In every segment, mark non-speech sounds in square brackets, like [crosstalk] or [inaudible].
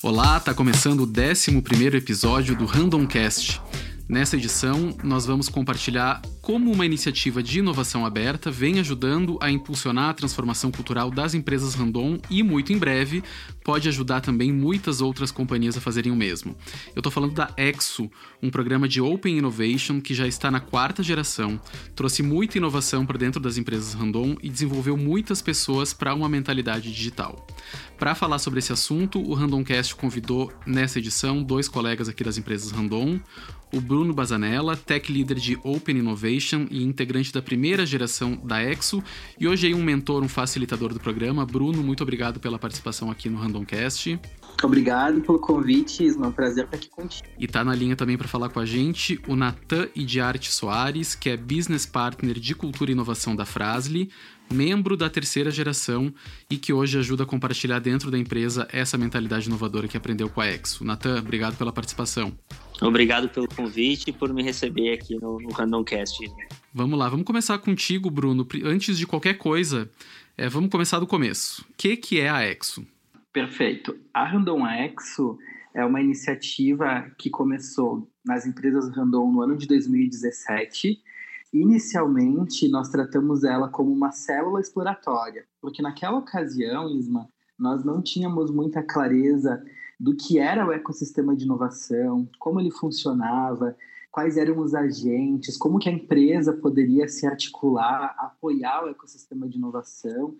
Olá, tá começando o 11 episódio do Randomcast. Nessa edição, nós vamos compartilhar como uma iniciativa de inovação aberta vem ajudando a impulsionar a transformação cultural das empresas Randon e, muito em breve, pode ajudar também muitas outras companhias a fazerem o mesmo. Eu estou falando da Exo, um programa de Open Innovation que já está na quarta geração, trouxe muita inovação para dentro das empresas Randon e desenvolveu muitas pessoas para uma mentalidade digital. Para falar sobre esse assunto, o Randomcast convidou nessa edição dois colegas aqui das empresas Randon, o Bruno Bazanella, Tech Leader de Open Innovation e integrante da primeira geração da Exo, e hoje aí um mentor, um facilitador do programa. Bruno, muito obrigado pela participação aqui no Randomcast. Obrigado pelo convite, Isma. É um prazer estar aqui contigo. E tá na linha também para falar com a gente o Natan Idiarte Soares, que é Business Partner de Cultura e Inovação da Frasli, membro da terceira geração e que hoje ajuda a compartilhar dentro da empresa essa mentalidade inovadora que aprendeu com a Exo. Natan, obrigado pela participação. Obrigado pelo convite e por me receber aqui no, no Randomcast. Vamos lá, vamos começar contigo, Bruno. Antes de qualquer coisa, é, vamos começar do começo. O que, que é a Exo? Perfeito. A Randon Exo é uma iniciativa que começou nas empresas Randon no ano de 2017. Inicialmente, nós tratamos ela como uma célula exploratória, porque naquela ocasião, Isma, nós não tínhamos muita clareza do que era o ecossistema de inovação, como ele funcionava, quais eram os agentes, como que a empresa poderia se articular, apoiar o ecossistema de inovação.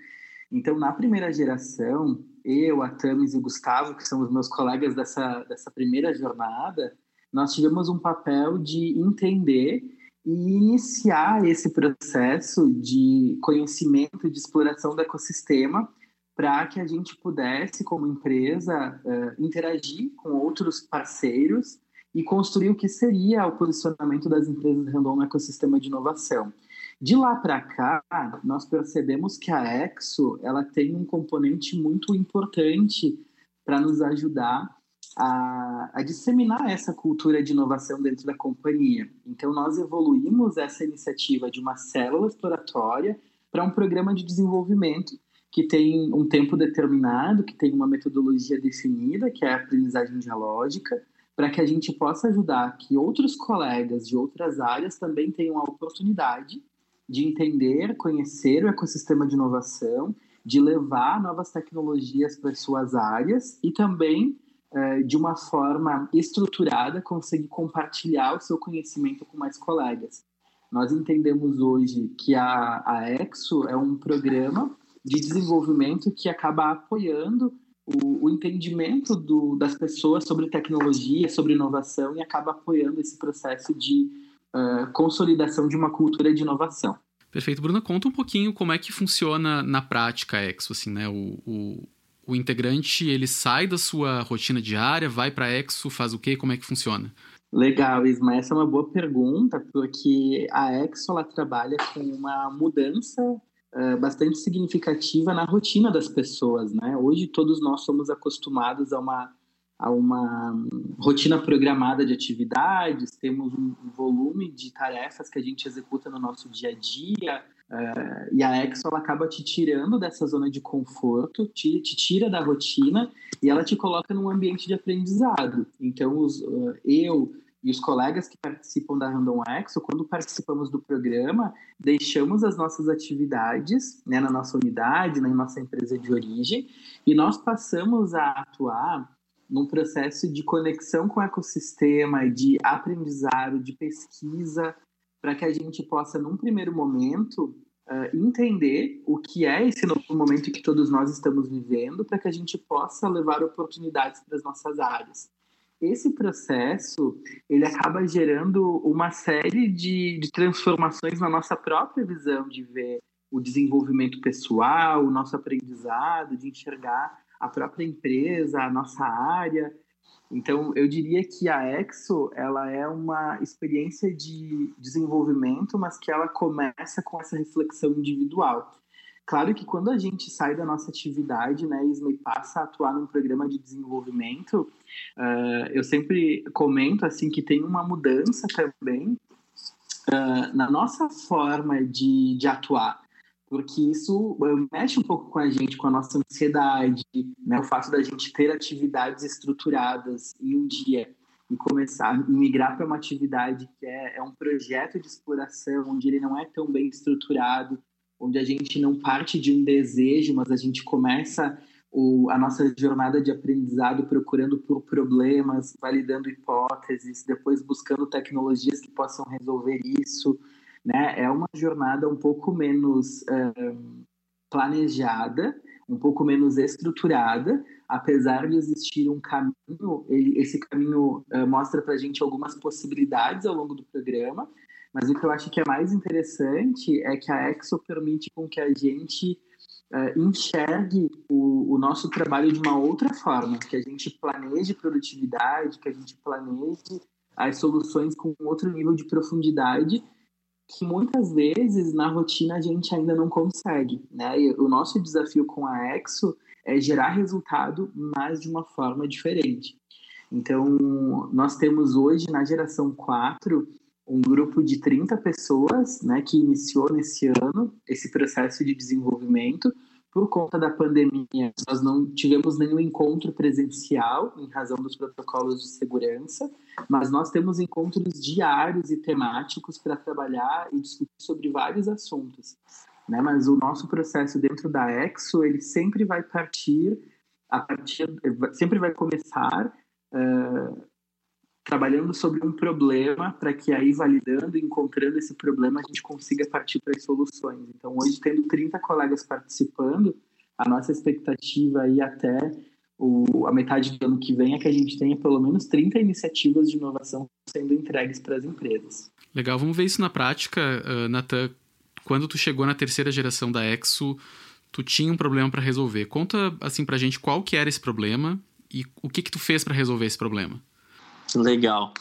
Então, na primeira geração, eu, a Tamis e o Gustavo, que são os meus colegas dessa, dessa primeira jornada, nós tivemos um papel de entender e iniciar esse processo de conhecimento, de exploração do ecossistema, para que a gente pudesse, como empresa, uh, interagir com outros parceiros e construir o que seria o posicionamento das empresas Randon no ecossistema de inovação. De lá para cá, nós percebemos que a Exo ela tem um componente muito importante para nos ajudar a, a, disseminar essa cultura de inovação dentro da companhia. Então, nós evoluímos essa iniciativa de uma célula exploratória para um programa de desenvolvimento que tem um tempo determinado, que tem uma metodologia definida, que é a aprendizagem dialógica, para que a gente possa ajudar que outros colegas de outras áreas também tenham a oportunidade de entender, conhecer o ecossistema de inovação, de levar novas tecnologias para suas áreas e também, eh, de uma forma estruturada, conseguir compartilhar o seu conhecimento com mais colegas. Nós entendemos hoje que a, a EXO é um programa de desenvolvimento que acaba apoiando o, o entendimento do, das pessoas sobre tecnologia, sobre inovação e acaba apoiando esse processo de uh, consolidação de uma cultura de inovação. Perfeito. Bruna, conta um pouquinho como é que funciona na prática a Exo, assim, né? O, o, o integrante, ele sai da sua rotina diária, vai para Exo, faz o quê? Como é que funciona? Legal, Isma, essa é uma boa pergunta, porque a Exo, ela trabalha com uma mudança eh, bastante significativa na rotina das pessoas, né? Hoje todos nós somos acostumados a uma a uma rotina programada de atividades, temos um volume de tarefas que a gente executa no nosso dia a dia, uh, e a Exo ela acaba te tirando dessa zona de conforto, te, te, tira da rotina e ela te coloca num ambiente de aprendizado. Então, os, uh, eu, e os colegas que participam da Random Exo, quando participamos do programa, deixamos as nossas atividades né, na nossa unidade, na nossa empresa de origem, e nós passamos a atuar num processo de conexão com o ecossistema, de aprendizado, de pesquisa, para que a gente possa, num primeiro momento, uh, entender o que é esse novo momento que todos nós estamos vivendo, para que a gente possa levar oportunidades para as nossas áreas esse processo ele acaba gerando uma série de, de transformações na nossa própria visão de ver o desenvolvimento pessoal, o nosso aprendizado, de enxergar a própria empresa, a nossa área. Então, eu diria que a Exo ela é uma experiência de desenvolvimento, mas que ela começa com essa reflexão individual. Claro que quando a gente sai da nossa atividade, né, e passa a atuar num programa de desenvolvimento, uh, eu sempre comento assim que tem uma mudança também uh, na nossa forma de, de atuar. Porque isso mexe um pouco com a gente, com a nossa ansiedade, né? o fato da gente ter atividades estruturadas em um dia e começar a migrar para uma atividade que é, é um projeto de exploração, onde ele não é tão bem estruturado, onde a gente não parte de um desejo, mas a gente começa o, a nossa jornada de aprendizado procurando por problemas, validando hipóteses, depois buscando tecnologias que possam resolver isso. Né? É uma jornada um pouco menos uh, planejada, um pouco menos estruturada, apesar de existir um caminho, ele, esse caminho uh, mostra para a gente algumas possibilidades ao longo do programa, mas o que eu acho que é mais interessante é que a Exo permite com que a gente uh, enxergue o, o, nosso trabalho de uma outra forma, que a gente planeje produtividade, que a gente planeje as soluções com outro nível de profundidade que muitas vezes na rotina a gente ainda não consegue, né? E o nosso desafio com a Exo é gerar resultado, mas de uma forma diferente. Então, nós temos hoje na geração 4 um grupo de 30 pessoas, né, que iniciou nesse ano esse processo de desenvolvimento. Por conta da pandemia, nós não tivemos nenhum encontro presencial em razão dos protocolos de segurança, mas nós temos encontros diários e temáticos para trabalhar e discutir sobre vários assuntos. Né? Mas o nosso processo dentro da Exo, ele sempre vai partir, a partir sempre vai começar uh, trabalhando sobre um problema para que aí validando, encontrando esse problema, a gente consiga partir para as soluções. Então, hoje, tendo 30 colegas participando, a nossa expectativa aí até o, a metade do ano que vem é que a gente tenha pelo menos 30 iniciativas de inovação sendo entregues para as empresas. Legal, vamos ver isso na prática, uh, Natan. Quando tu chegou na terceira geração da Exo, tu tinha um problema para resolver. Conta assim pra gente qual que era esse problema e o que que tu fez para resolver esse problema. Legal.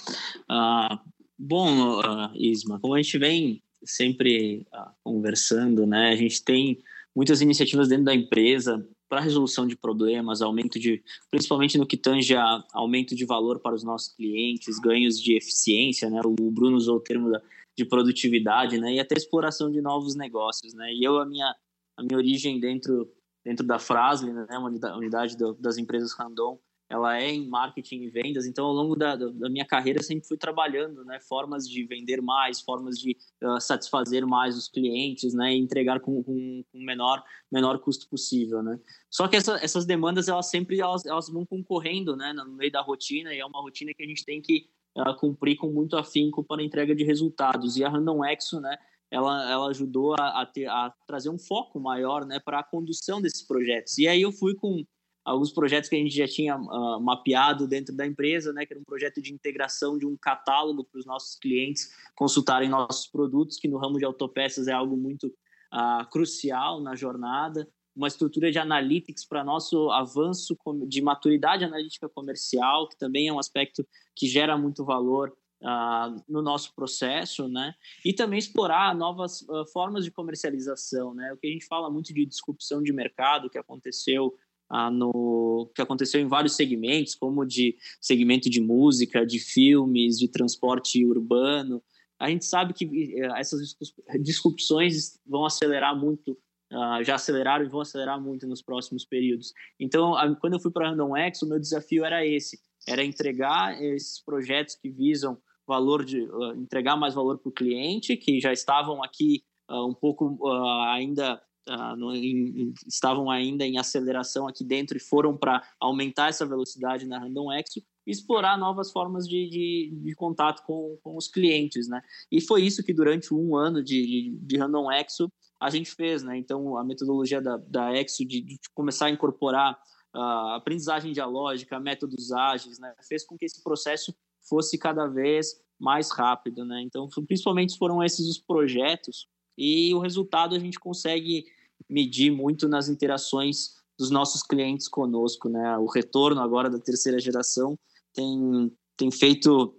Uh, bom, uh, Isma, como a gente vem sempre uh, conversando, né? A gente tem muitas iniciativas dentro da empresa para resolução de problemas, aumento de, principalmente no que tange a aumento de valor para os nossos clientes, ganhos de eficiência, né? O Bruno usou o termo da, de produtividade, né? E até exploração de novos negócios, né? E eu a minha a minha origem dentro dentro da Frasle, né? Uma unidade do, das empresas Randon, ela é em marketing e vendas, então ao longo da, da minha carreira sempre fui trabalhando, né, formas de vender mais, formas de uh, satisfazer mais os clientes, né, e entregar com, com, com, menor, menor custo possível, né. Só que essa, essas demandas, elas sempre, elas, elas vão concorrendo, né, no meio da rotina, e é uma rotina que a gente tem que uh, cumprir com muito afinco para entrega de resultados, e a Random Exo, né, ela, ela ajudou a, a, ter, a trazer um foco maior, né, para a condução desses projetos, e aí eu fui com alguns projetos que a gente já tinha uh, mapeado dentro da empresa, né, que era um projeto de integração de um catálogo para os nossos clientes consultarem nossos produtos, que no ramo de autopeças é algo muito uh, crucial na jornada, uma estrutura de analytics para nosso avanço de maturidade analítica comercial, que também é um aspecto que gera muito valor Uh, no nosso processo, né? E também explorar novas uh, formas de comercialização, né? O que a gente fala muito de disrupção de mercado que aconteceu ah, no, que aconteceu em vários segmentos, como de segmento de música, de filmes, de transporte urbano. A gente sabe que eh, essas disrupções vão acelerar muito, ah, já aceleraram e vão acelerar muito nos próximos períodos. Então, quando eu fui para a Random X, o meu desafio era esse, era entregar esses projetos que visam valor de uh, entregar mais valor para o cliente, que já estavam aqui uh, um pouco ainda uh, no, em, estavam ainda em aceleração aqui dentro e foram para aumentar essa velocidade na Random Exo e explorar novas formas de, de, de, contato com, com os clientes, né? E foi isso que durante um ano de, de, Random Exo a gente fez, né? Então, a metodologia da, da Exo de, de começar a incorporar uh, aprendizagem dialógica, métodos ágeis, né? Fez com que esse processo fosse cada vez mais rápido, né? Então, principalmente foram esses os projetos e o resultado a gente consegue medir muito nas interações dos nossos clientes conosco, né? O retorno agora da terceira geração tem, tem feito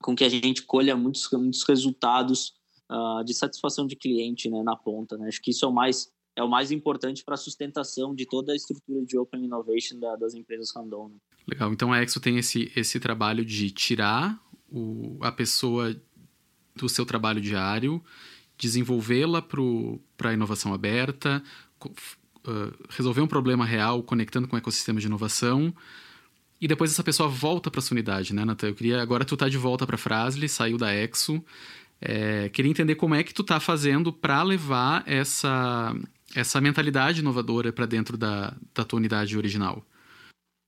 com que a gente colha muitos, muitos resultados uh, de satisfação de cliente né, na ponta. Né? Acho que isso é o mais, é o mais importante para a sustentação de toda a estrutura de Open Innovation da, das empresas random. Né? Legal. Então a Exo tem esse, esse trabalho de tirar o, a pessoa do seu trabalho diário desenvolvê-la para a inovação aberta, uh, resolver um problema real conectando com o ecossistema de inovação e depois essa pessoa volta para sua unidade, né, Natan? Eu queria agora tu tá de volta para Frasle, saiu da Exo, é, queria entender como é que tu tá fazendo para levar essa essa mentalidade inovadora para dentro da, da tua unidade original.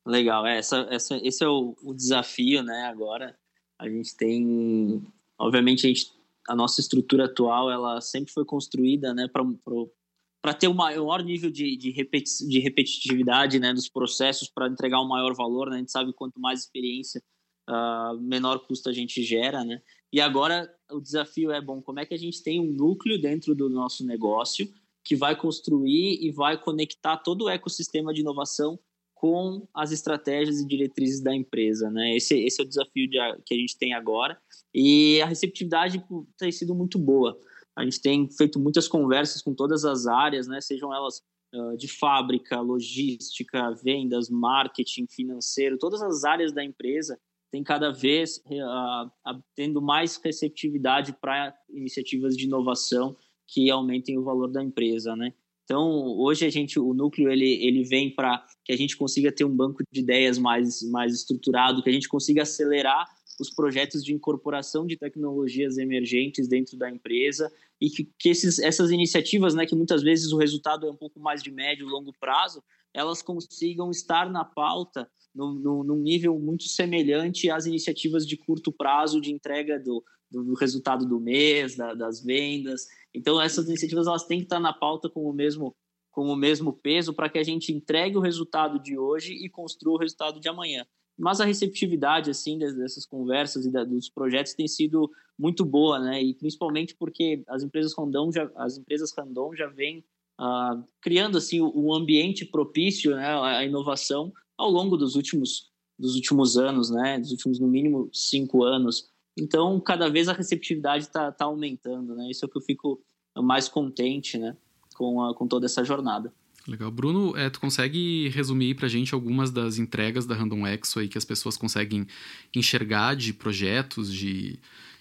Legal, é, essa, essa, esse é o, o desafio, né? Agora a gente tem, obviamente, a, gente, a nossa estrutura atual, ela sempre foi construída, né, para ter um maior nível de, de, repeti de repetitividade, né, dos processos, para entregar um maior valor, né? A gente sabe quanto mais experiência, uh, menor custo a gente gera, né? E agora o desafio é bom, como é que a gente tem um núcleo dentro do nosso negócio que vai construir e vai conectar todo o ecossistema de inovação com as estratégias e diretrizes da empresa, né? Esse, esse é o desafio de, que a gente tem agora e a receptividade tem sido muito boa. A gente tem feito muitas conversas com todas as áreas, né? Sejam elas uh, de fábrica, logística, vendas, marketing, financeiro, todas as áreas da empresa têm cada vez uh, tendo mais receptividade para iniciativas de inovação que aumentem o valor da empresa, né? Então, hoje a gente, o núcleo ele, ele vem para que a gente consiga ter um banco de ideias mais, mais estruturado, que a gente consiga acelerar os projetos de incorporação de tecnologias emergentes dentro da empresa e que, que esses, essas iniciativas, né, que muitas vezes o resultado é um pouco mais de médio e longo prazo, elas consigam estar na pauta num nível muito semelhante às iniciativas de curto prazo de entrega do, do resultado do mês, da, das vendas. Então, essas iniciativas elas têm que estar na pauta com o mesmo, com o mesmo peso para que a gente entregue o resultado de hoje e construa o resultado de amanhã. Mas a receptividade assim dessas conversas e dos projetos tem sido muito boa, né? E principalmente porque as empresas Randon já as empresas Randon já vêm uh, criando assim um ambiente propício, né, à inovação ao longo dos últimos dos últimos anos, né? Dos últimos no mínimo cinco anos. Então, cada vez a receptividade está tá aumentando, né? Isso é o que eu fico mais contente, né? Com, a, com toda essa jornada. Legal. Bruno, é, tu consegue resumir para a gente algumas das entregas da Random Exo aí que as pessoas conseguem enxergar de projetos, de,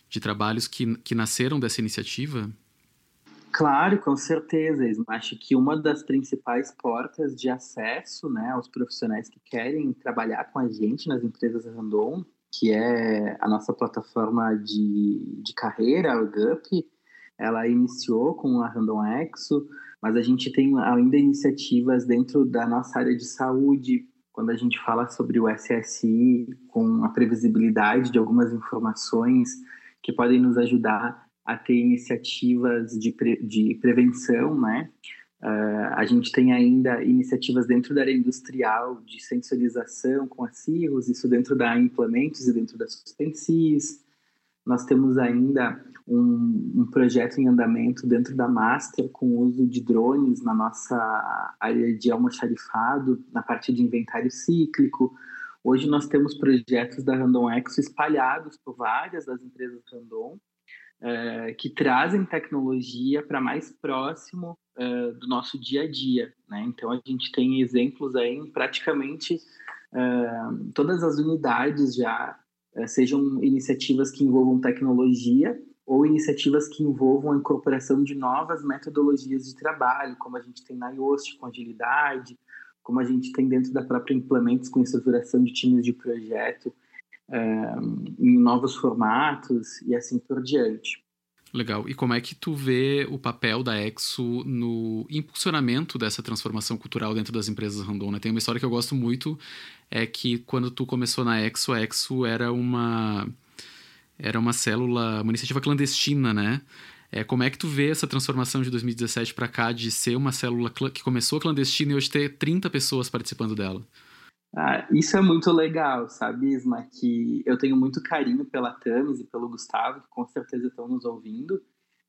de trabalhos que, que nasceram dessa iniciativa? Claro, com certeza. Acho que uma das principais portas de acesso né, aos profissionais que querem trabalhar com a gente nas empresas Randon que é a nossa plataforma de, de carreira, o GUP, ela iniciou com a Random Exo, mas a gente tem ainda iniciativas dentro da nossa área de saúde, quando a gente fala sobre o SSI, com a previsibilidade de algumas informações que podem nos ajudar a ter iniciativas de, pre, de prevenção, né? Uh, a gente tem ainda iniciativas dentro da área industrial de sensorização com a CIRROS, isso dentro da implementos e dentro da suspensis. Nós temos ainda um, um, projeto em andamento dentro da Master com o uso de drones na nossa área de almoxarifado, na parte de inventário cíclico. Hoje nós temos projetos da Randon Exo espalhados por várias das empresas Randon, uh, que trazem tecnologia para mais próximo uh, do nosso dia a dia. Né? Então, a gente tem exemplos aí em praticamente uh, todas as unidades já, sejam iniciativas que envolvam tecnologia ou iniciativas que envolvam a incorporação de novas metodologias de trabalho, como a gente tem na IOST com agilidade, como a gente tem dentro da própria Implementos com estruturação de times de projeto em novos formatos e assim por diante. Legal. E como é que tu vê o papel da Exo no impulsionamento dessa transformação cultural dentro das empresas Randon? Né? Tem uma história que eu gosto muito, é que quando tu começou na Exo, a Exo era uma era uma célula, uma iniciativa clandestina, né? É, como é que tu vê essa transformação de 2017 para cá de ser uma célula que começou clandestina e hoje ter 30 pessoas participando dela? Ah, isso é muito legal, sabe, Isma? Que eu tenho muito carinho pela Tamis e pelo Gustavo, que com certeza estão nos ouvindo.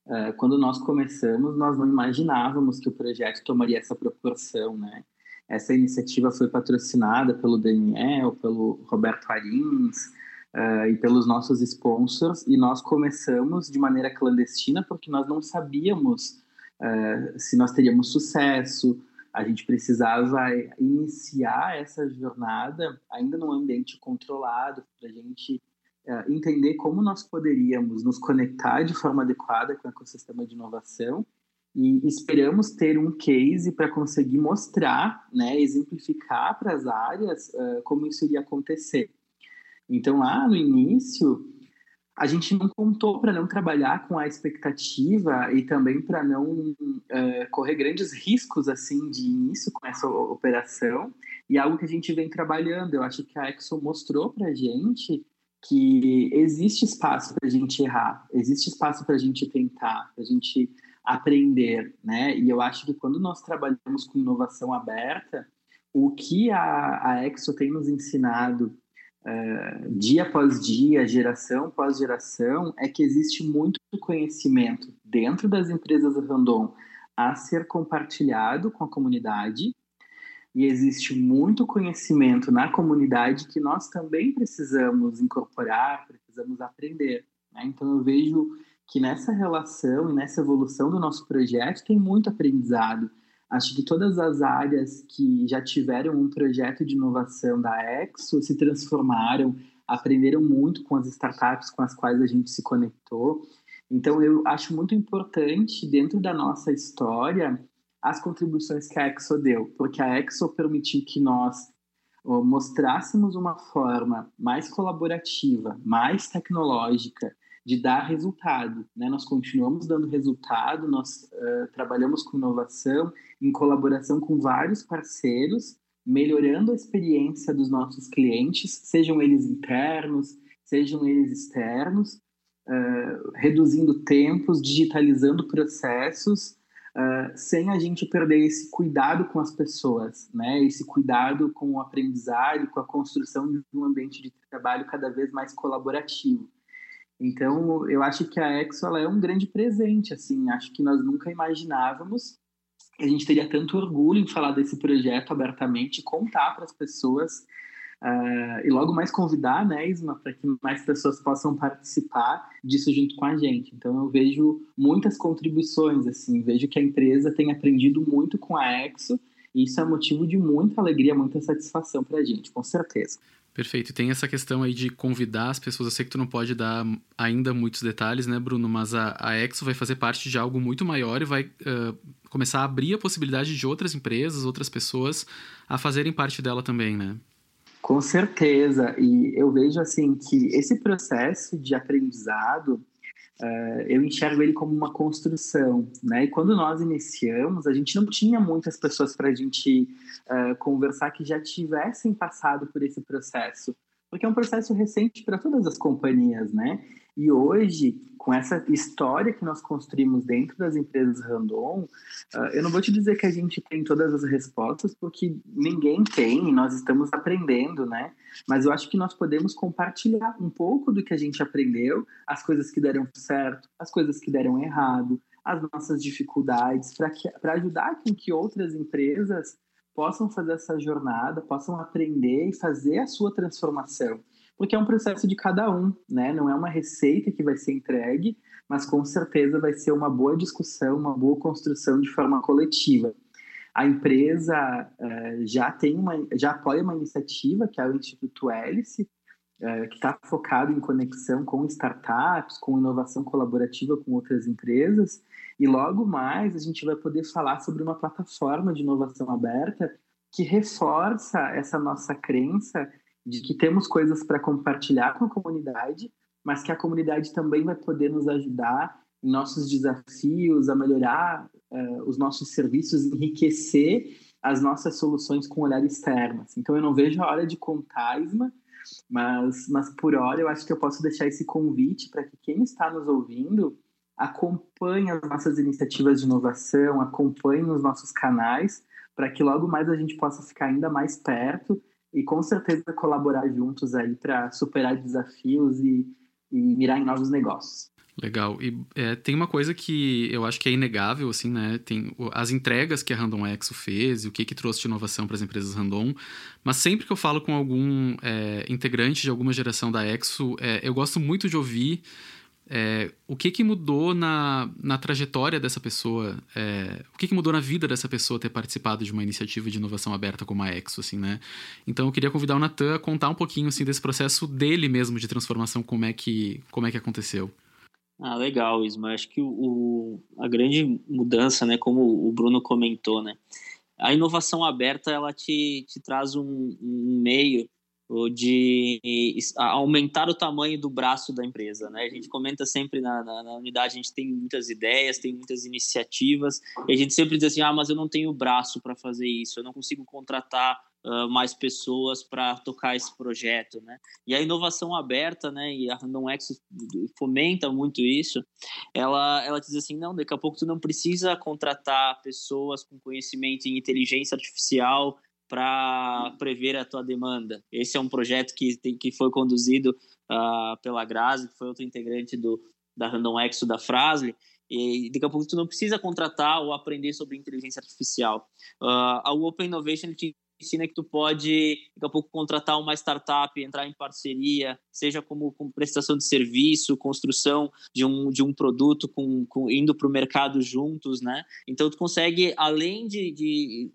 Uh, quando nós começamos, nós não imaginávamos que o projeto tomaria essa proporção, né? Essa iniciativa foi patrocinada pelo Daniel, pelo Roberto Arins uh, e pelos nossos sponsors, e nós começamos de maneira clandestina porque nós não sabíamos uh, se nós teríamos sucesso, a gente precisava iniciar essa jornada ainda num ambiente controlado, para a gente uh, entender como nós poderíamos nos conectar de forma adequada com o ecossistema de inovação e esperamos ter um case para conseguir mostrar, né, exemplificar para as áreas uh, como isso iria acontecer. Então, lá no início, a gente não contou para não trabalhar com a expectativa e também para não uh, correr grandes riscos assim de início com essa operação e algo que a gente vem trabalhando. Eu acho que a Exo mostrou para gente que existe espaço para a gente errar, existe espaço para a gente tentar, para a gente aprender, né? E eu acho que quando nós trabalhamos com inovação aberta, o que a, a Exo tem nos ensinado uh, dia após dia, geração após geração, é que existe muito conhecimento dentro das empresas Randon a ser compartilhado com a comunidade e existe muito conhecimento na comunidade que nós também precisamos incorporar, precisamos aprender. Né? Então eu vejo que nessa relação e nessa evolução do nosso projeto tem muito aprendizado. Acho que todas as áreas que já tiveram um projeto de inovação da Exo se transformaram, aprenderam muito com as startups com as quais a gente se conectou. Então, eu acho muito importante, dentro da nossa história, as contribuições que a Exo deu, porque a Exo permitiu que nós mostrássemos uma forma mais colaborativa, mais tecnológica de dar resultado. Né? Nós continuamos dando resultado, nós uh, trabalhamos com inovação em colaboração com vários parceiros, melhorando a experiência dos nossos clientes, sejam eles internos, sejam eles externos, uh, reduzindo tempos, digitalizando processos, uh, sem a gente perder esse cuidado com as pessoas, né? esse cuidado com o aprendizado, com a construção de um ambiente de trabalho cada vez mais colaborativo. Então, eu acho que a Exo ela é um grande presente, assim, acho que nós nunca imaginávamos que a gente teria tanto orgulho em falar desse projeto abertamente, contar para as pessoas uh, e logo mais convidar, né, Isma, para que mais pessoas possam participar disso junto com a gente. Então, eu vejo muitas contribuições, assim, vejo que a empresa tem aprendido muito com a Exo e isso é motivo de muita alegria, muita satisfação para a gente, com certeza. Perfeito. E tem essa questão aí de convidar as pessoas. Eu sei que tu não pode dar ainda muitos detalhes, né, Bruno? Mas a, a Exo vai fazer parte de algo muito maior e vai uh, começar a abrir a possibilidade de outras empresas, outras pessoas a fazerem parte dela também, né? Com certeza. E eu vejo, assim, que esse processo de aprendizado Uh, eu enxergo ele como uma construção, né? E quando nós iniciamos, a gente não tinha muitas pessoas para a gente uh, conversar que já tivessem passado por esse processo, porque é um processo recente para todas as companhias, né? E hoje, com essa história que nós construímos dentro das empresas Randon, uh, eu não vou te dizer que a gente tem todas as respostas, porque ninguém tem, nós estamos aprendendo, né? Mas eu acho que nós podemos compartilhar um pouco do que a gente aprendeu, as coisas que deram certo, as coisas que deram errado, as nossas dificuldades, para ajudar com que outras empresas possam fazer essa jornada, possam aprender e fazer a sua transformação porque é um processo de cada um, né? Não é uma receita que vai ser entregue, mas com certeza vai ser uma boa discussão, uma boa construção de forma coletiva. A empresa uh, já tem uma, já apoia uma iniciativa que é o Instituto Hélice, uh, que está focado em conexão com startups, com inovação colaborativa com outras empresas. E logo mais a gente vai poder falar sobre uma plataforma de inovação aberta que reforça essa nossa crença de que temos coisas para compartilhar com a comunidade, mas que a comunidade também vai poder nos ajudar em nossos desafios, a melhorar uh, os nossos serviços, enriquecer as nossas soluções com olhar externo. Assim. Então, eu não vejo a hora de contar, Isma, mas, mas por hora eu acho que eu posso deixar esse convite para que quem está nos ouvindo acompanhe as nossas iniciativas de inovação, acompanhe os nossos canais, para que logo mais a gente possa ficar ainda mais perto e com certeza colaborar juntos aí para superar desafios e, e mirar em novos negócios. Legal. E é, tem uma coisa que eu acho que é inegável, assim, né? Tem as entregas que a Randon Exo fez e o que, que trouxe de inovação para as empresas Randon. Mas sempre que eu falo com algum é, integrante de alguma geração da Exo, é, eu gosto muito de ouvir É, o que, que mudou na, na trajetória dessa pessoa? É, o que, que mudou na vida dessa pessoa ter participado de uma iniciativa de inovação aberta como a Exo, assim, né? Então eu queria convidar o Natan a contar um pouquinho assim desse processo dele mesmo de transformação, como é que como é que aconteceu. Ah, legal, Isma. Acho que o, a grande mudança, né, como o Bruno comentou, né, a inovação aberta ela te, te traz um, um meio de aumentar o tamanho do braço da empresa. Né? A gente comenta sempre na, na, na, unidade, a gente tem muitas ideias, tem muitas iniciativas, e a gente sempre diz assim, ah, mas eu não tenho braço para fazer isso, eu não consigo contratar uh, mais pessoas para tocar esse projeto, né? E a inovação aberta, né, e a Random X fomenta muito isso, ela, ela diz assim, não, daqui a pouco tu não precisa contratar pessoas com conhecimento em inteligência artificial, para prever a tua demanda. Esse é um projeto que, tem, que foi conduzido uh, pela Grazi, que foi outro integrante do, da Random Exo da Frasle, e daqui a pouco tu não precisa contratar ou aprender sobre inteligência artificial. Uh, a Open Innovation te ensina que tu pode, daqui a pouco, contratar uma startup, entrar em parceria, seja como, como prestação de serviço, construção de um, de um produto, com, com indo para o mercado juntos, né? Então, tu consegue, além de, de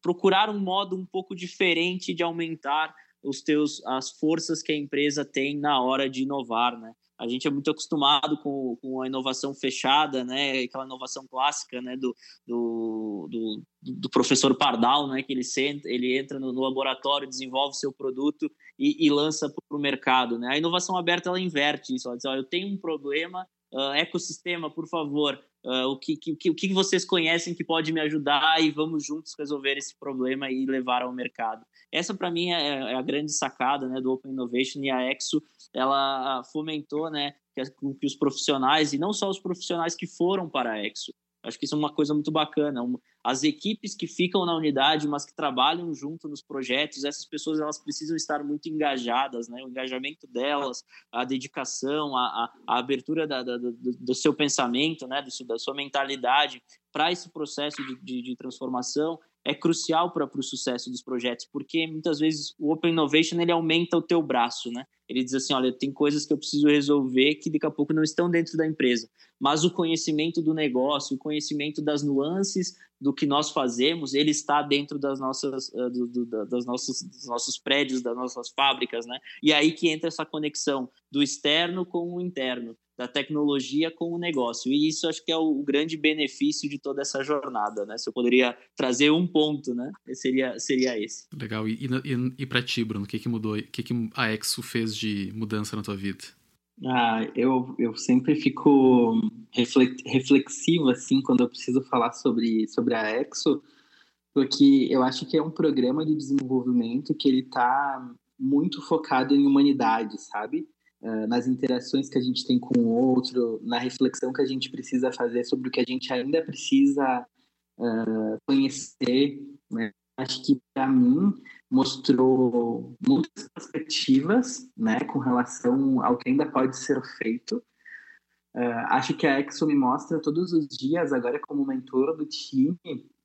procurar um modo um pouco diferente de aumentar os teus as forças que a empresa tem na hora de inovar, né? A gente é muito acostumado com, com a inovação fechada, né? Aquela inovação clássica, né? Do, do, do, do professor Pardal, né? Que ele, senta, ele entra no, no laboratório, desenvolve seu produto e, e lança para o mercado, né? A inovação aberta, ela inverte isso. Ela diz, ó, eu tenho um problema, uh, ecossistema, por favor, uh, o, que, que, o que vocês conhecem que pode me ajudar e vamos juntos resolver esse problema e levar ao mercado. Essa, para mim, é, é, a grande sacada né, do Open Innovation e a Exo, ela fomentou né, que os profissionais, e não só os profissionais que foram para a Exo, Acho que isso é uma coisa muito bacana. As equipes que ficam na unidade, mas que trabalham junto nos projetos, essas pessoas elas precisam estar muito engajadas, né? O engajamento delas, a dedicação, a, a, a abertura da, da, do, do, seu pensamento, né? Do, da sua mentalidade para esse processo de, de, de transformação é crucial para o sucesso dos projetos, porque muitas vezes o Open Innovation ele aumenta o teu braço, né? Ele diz assim, olha, tem coisas que eu preciso resolver que daqui a pouco não estão dentro da empresa, mas o conhecimento do negócio, o conhecimento das nuances do que nós fazemos, ele está dentro das nossas, uh, do, do, das nossos, dos nossos prédios, das nossas fábricas, né? E aí que entra essa conexão do externo com o interno, da tecnologia com o negócio. E isso acho que é o, grande benefício de toda essa jornada, né? Se eu poderia trazer um ponto, né? Seria, seria esse. Legal. E, e, e para ti, Bruno, o que, que mudou? O que, que a Exo fez de mudança na tua vida? Ah, eu, eu sempre fico reflexivo, assim, quando eu preciso falar sobre, sobre a Exo, porque eu acho que é um programa de desenvolvimento que ele está muito focado em humanidade, sabe? Uh, nas interações que a gente tem com o outro, na reflexão que a gente precisa fazer sobre o que a gente ainda precisa uh, conhecer. Né? Acho que, para mim, mostrou muitas perspectivas né, com relação ao que ainda pode ser feito. Uh, acho que a Exo me mostra todos os dias, agora como mentor do time,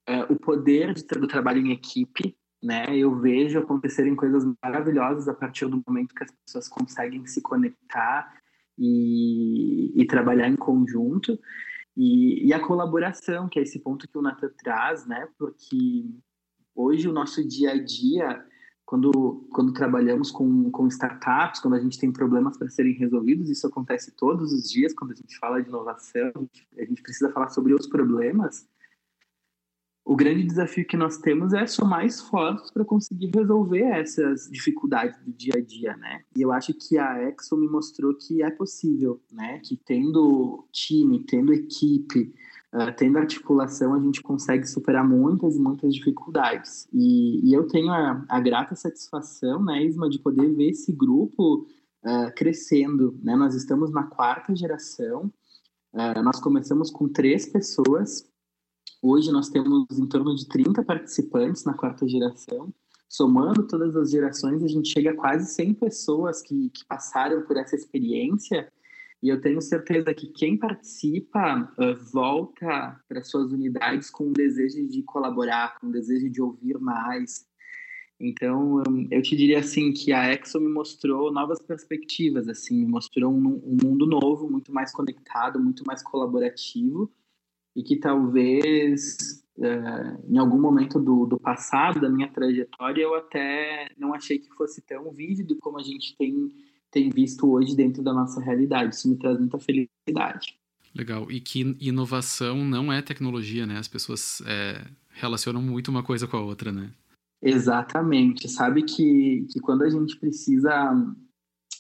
uh, o poder de, do trabalho em equipe. Né? Eu vejo acontecerem coisas maravilhosas a partir do momento que as pessoas conseguem se conectar e, e trabalhar em conjunto. E, e, a colaboração, que é esse ponto que o Nathan traz, né? Porque hoje o nosso dia a dia, quando, quando trabalhamos com, com startups, quando a gente tem problemas para serem resolvidos, isso acontece todos os dias quando a gente fala de inovação, a gente precisa falar sobre os problemas. O grande desafio que nós temos é somar esforços para conseguir resolver essas dificuldades do dia a dia, né? E eu acho que a Exo me mostrou que é possível, né? Que tendo time, tendo equipe, Uh, tendo articulação, a gente consegue superar muitas e muitas dificuldades. E, e eu tenho a, a, grata satisfação, né, Isma, de poder ver esse grupo uh, crescendo. Né? Nós estamos na quarta geração, uh, nós começamos com três pessoas, hoje nós temos em torno de 30 participantes na quarta geração. Somando todas as gerações, a gente chega a quase 100 pessoas que, que passaram por essa experiência e eu tenho certeza que quem participa uh, volta para suas unidades com o desejo de colaborar, com o desejo de ouvir mais. Então, eu te diria assim que a Exo me mostrou novas perspectivas, assim, me mostrou um, um mundo novo, muito mais conectado, muito mais colaborativo e que talvez é, em algum momento do, do passado da minha trajetória eu até não achei que fosse tão vívido como a gente tem tem visto hoje dentro da nossa realidade. Isso me traz muita felicidade. Legal. E que inovação não é tecnologia, né? As pessoas é, relacionam muito uma coisa com a outra, né? Exatamente. Sabe que, que quando a gente precisa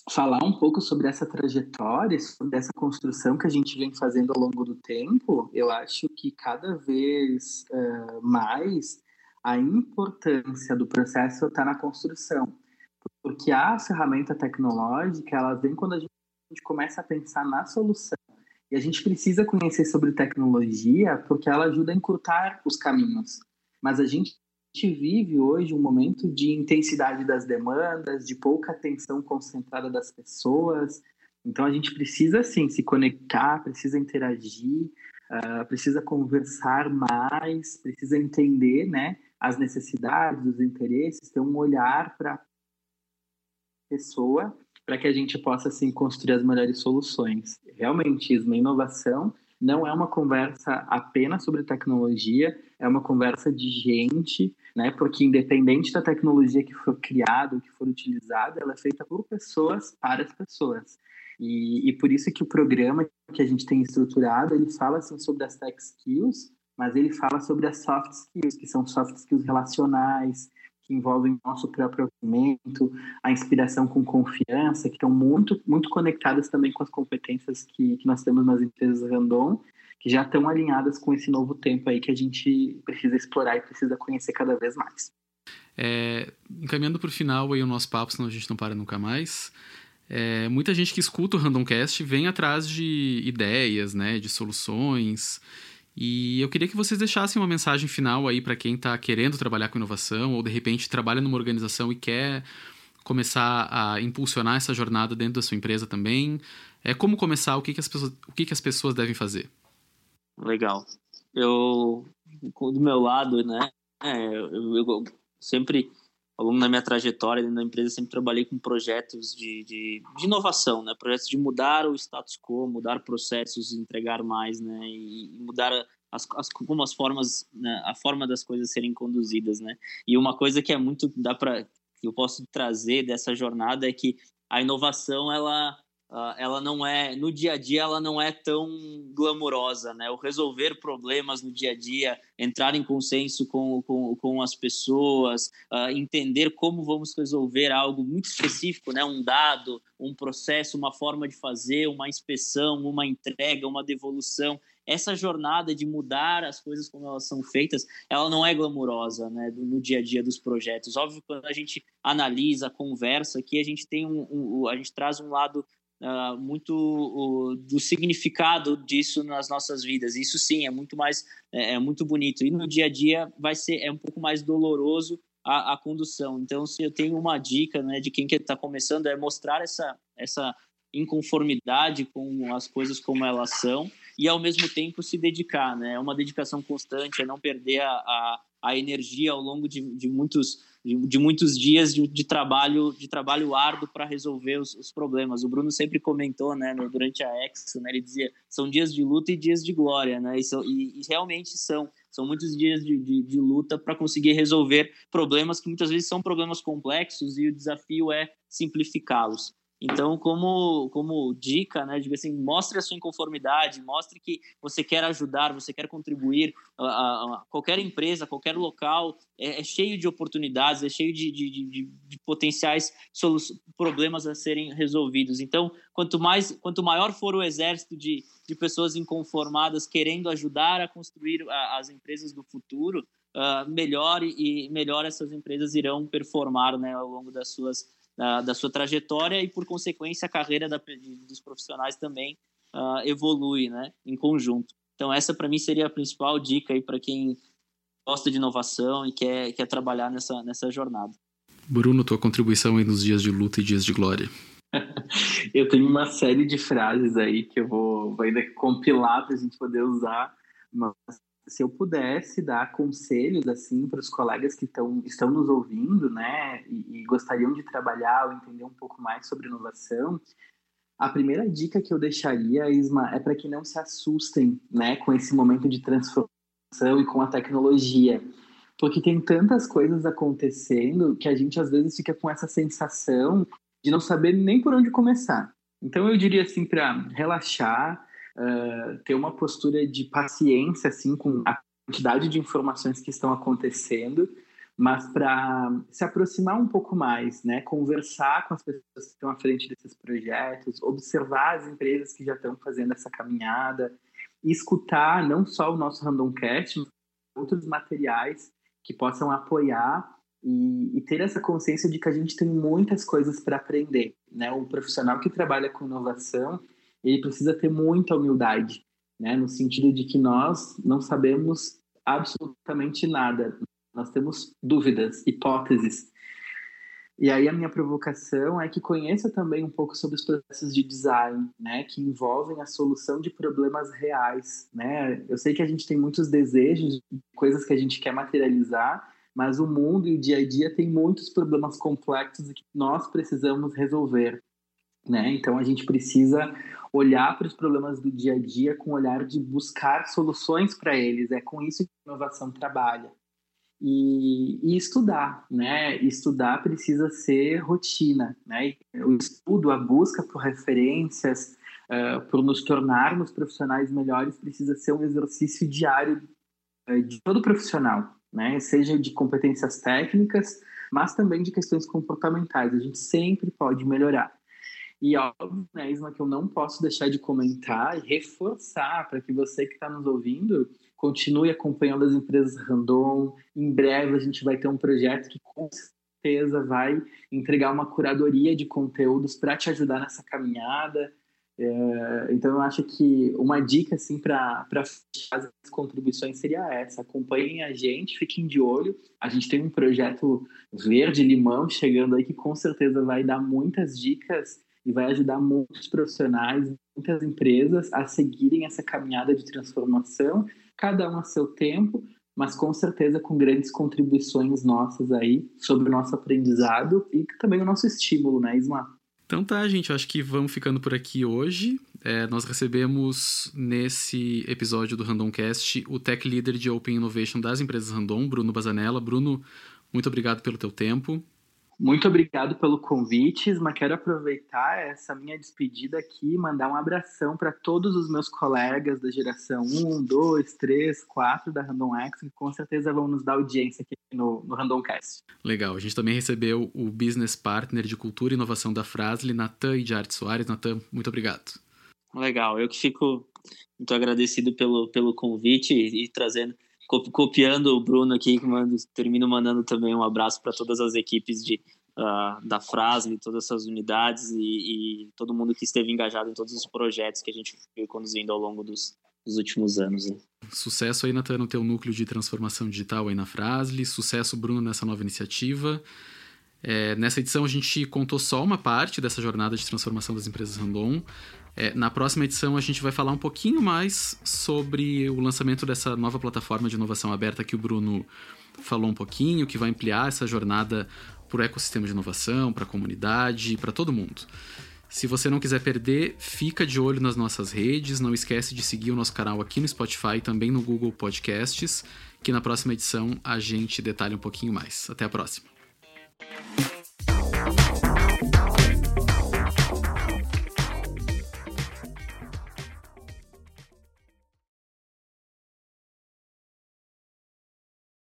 falar um pouco sobre essa trajetória, sobre essa construção que a gente vem fazendo ao longo do tempo, eu acho que cada vez uh, mais a importância do processo está na construção. Porque a ferramenta tecnológica, ela vem quando a gente começa a pensar na solução. E a gente precisa conhecer sobre tecnologia porque ela ajuda a encurtar os caminhos. Mas a gente vive hoje um momento de intensidade das demandas, de pouca atenção concentrada das pessoas. Então a gente precisa sim se conectar, precisa interagir, uh, precisa conversar mais, precisa entender, né, as necessidades, os interesses, ter um olhar para pessoa para que a gente possa assim construir as melhores soluções. Realmente, isso, uma inovação não é uma conversa apenas sobre tecnologia, é uma conversa de gente, né? Porque independente da tecnologia que for criada, que for utilizada, ela é feita por pessoas para as pessoas. E, e por isso que o programa que a gente tem estruturado, ele fala assim sobre as tech skills, mas ele fala sobre as soft skills, que são soft skills relacionais, que envolvem nosso próprio movimento, a inspiração com confiança, que estão muito, muito conectadas também com as competências que, que nós temos nas empresas Randon, que já estão alinhadas com esse novo tempo aí que a gente precisa explorar e precisa conhecer cada vez mais. É, encaminhando para o final aí o nosso papo, senão a gente não para nunca mais. É, muita gente que escuta o Randomcast vem atrás de ideias, né, de soluções, e eu queria que vocês deixassem uma mensagem final aí para quem está querendo trabalhar com inovação ou de repente trabalha numa organização e quer começar a impulsionar essa jornada dentro da sua empresa também. É como começar, o que, que as pessoas, o que, que as pessoas devem fazer? Legal. Eu do meu lado, né? É, eu, eu sempre ao longo da minha trajetória dentro da empresa, sempre trabalhei com projetos de, de, de, inovação, né? Projetos de mudar o status quo, mudar processos, entregar mais, né? E, e mudar as, as, como as formas, né? a forma das coisas serem conduzidas, né? E uma coisa que é muito, dá para, que eu posso trazer dessa jornada é que a inovação, ela Uh, ela não é no dia a dia ela não é tão glamourosa né? O resolver problemas no dia a dia entrar em consenso com, com, com as pessoas uh, entender como vamos resolver algo muito específico né? Um dado um processo uma forma de fazer uma inspeção uma entrega uma devolução. Essa jornada de mudar as coisas como elas são feitas, ela não é glamurosa, né, no dia a dia dos projetos. Óbvio, quando a gente analisa, conversa, aqui a gente tem um, um a gente traz um lado uh, muito uh, do significado disso nas nossas vidas. Isso sim é muito mais é, é, muito bonito e no dia a dia vai ser é um pouco mais doloroso a, a condução. Então, se eu tenho uma dica, né, de quem que está começando é mostrar essa essa inconformidade com as coisas como elas são e ao mesmo tempo se dedicar, né? É uma dedicação constante, é não perder a, a, a energia ao longo de, de muitos de, de muitos dias de, de, trabalho de trabalho árduo para resolver os, os, problemas. O Bruno sempre comentou, né, no, durante a Exo, né, ele dizia são dias de luta e dias de glória, né, e, são, e, e realmente são são muitos dias de, de, de luta para conseguir resolver problemas que muitas vezes são problemas complexos e o desafio é simplificá-los. Então, como, como dica, né, diga assim, mostre a sua inconformidade, mostre que você quer ajudar, você quer contribuir. A, a, a qualquer empresa, qualquer local é, é, cheio de oportunidades, é cheio de, de, de, de potenciais problemas a serem resolvidos. Então, quanto mais, quanto maior for o exército de, de pessoas inconformadas querendo ajudar a construir a, as empresas do futuro, uh, melhor e melhor essas empresas irão performar né, ao longo das suas da, da sua trajetória e, por consequência, a carreira da, dos profissionais também uh, evolui né, em conjunto. Então, essa para mim seria a principal dica aí para quem gosta de inovação e quer, quer trabalhar nessa, nessa jornada. Bruno, tua contribuição aí nos dias de luta e dias de glória. [laughs] eu tenho uma série de frases aí que eu vou, vou ainda compilar para a gente poder usar, mas se eu pudesse dar conselhos assim para os colegas que tão, estão nos ouvindo, né, e, e, gostariam de trabalhar ou entender um pouco mais sobre inovação, a primeira dica que eu deixaria, Isma, é para que não se assustem, né, com esse momento de transformação e com a tecnologia, porque tem tantas coisas acontecendo que a gente às vezes fica com essa sensação de não saber nem por onde começar. Então eu diria assim para relaxar, uh, ter uma postura de paciência assim com a quantidade de informações que estão acontecendo, mas para se aproximar um pouco mais, né, conversar com as pessoas que estão à frente desses projetos, observar as empresas que já estão fazendo essa caminhada, escutar não só o nosso Randomcast, mas outros materiais que possam apoiar e, e, ter essa consciência de que a gente tem muitas coisas para aprender, né? O profissional que trabalha com inovação, ele precisa ter muita humildade, né? No sentido de que nós não sabemos absolutamente nada, nós temos dúvidas, hipóteses. E aí a minha provocação é que conheça também um pouco sobre os processos de design, né, que envolvem a solução de problemas reais, né? Eu sei que a gente tem muitos desejos, coisas que a gente quer materializar, mas o mundo e o dia a dia tem muitos problemas complexos que nós precisamos resolver, né? Então a gente precisa olhar para os problemas do dia a dia com o olhar de buscar soluções para eles. É com isso que a inovação trabalha. E, e, estudar, né? Estudar precisa ser rotina, né? O estudo, a busca por referências, uh, por nos tornarmos profissionais melhores, precisa ser um exercício diário uh, de todo profissional, né? Seja de competências técnicas, mas também de questões comportamentais. A gente sempre pode melhorar. E óbvio, né, Isma, que eu não posso deixar de comentar e reforçar para que você que está nos ouvindo continue acompanhando as empresas Randon. Em breve a gente vai ter um projeto que com certeza vai entregar uma curadoria de conteúdos para te ajudar nessa caminhada. É, então eu acho que uma dica assim para as contribuições seria essa: acompanhem a gente, fiquem de olho. A gente tem um projeto verde limão chegando aí que com certeza vai dar muitas dicas e vai ajudar muitos profissionais, muitas empresas a seguirem essa caminhada de transformação, cada um a seu tempo, mas com certeza com grandes contribuições nossas aí sobre o nosso aprendizado e também o nosso estímulo, né, Isma? Então tá, gente, acho que vamos ficando por aqui hoje. É, nós recebemos nesse episódio do Randomcast o Tech Leader de Open Innovation das empresas Random, Bruno Bazanella. Bruno, muito obrigado pelo teu tempo. Muito obrigado pelo convite, mas quero aproveitar essa minha despedida aqui e mandar um abração para todos os meus colegas da geração 1, 2, 3, 4 da Random X, que com certeza vão nos dar audiência aqui no, no Randomcast. Legal, a gente também recebeu o Business Partner de Cultura e Inovação da Frasle, Natan e de Arte Soares. Natan, muito obrigado. Legal, eu que fico muito agradecido pelo, pelo convite e, e trazendo copiando o Bruno aqui, que mando, termino mandando também um abraço para todas as equipes de, uh, da Frasle, todas essas unidades e, e, todo mundo que esteve engajado em todos os projetos que a gente foi conduzindo ao longo dos, dos últimos anos. Né? Sucesso aí, Natan, no teu núcleo de transformação digital aí na Frasle. Sucesso, Bruno, nessa nova iniciativa. É, nessa edição a gente contou só uma parte dessa jornada de transformação das empresas Randon. É, na próxima edição a gente vai falar um pouquinho mais sobre o lançamento dessa nova plataforma de inovação aberta que o Bruno falou um pouquinho, que vai ampliar essa jornada para o ecossistema de inovação, para a comunidade, para todo mundo. Se você não quiser perder, fica de olho nas nossas redes, não esquece de seguir o nosso canal aqui no Spotify e também no Google Podcasts, que na próxima edição a gente detalha um pouquinho mais. Até a próxima.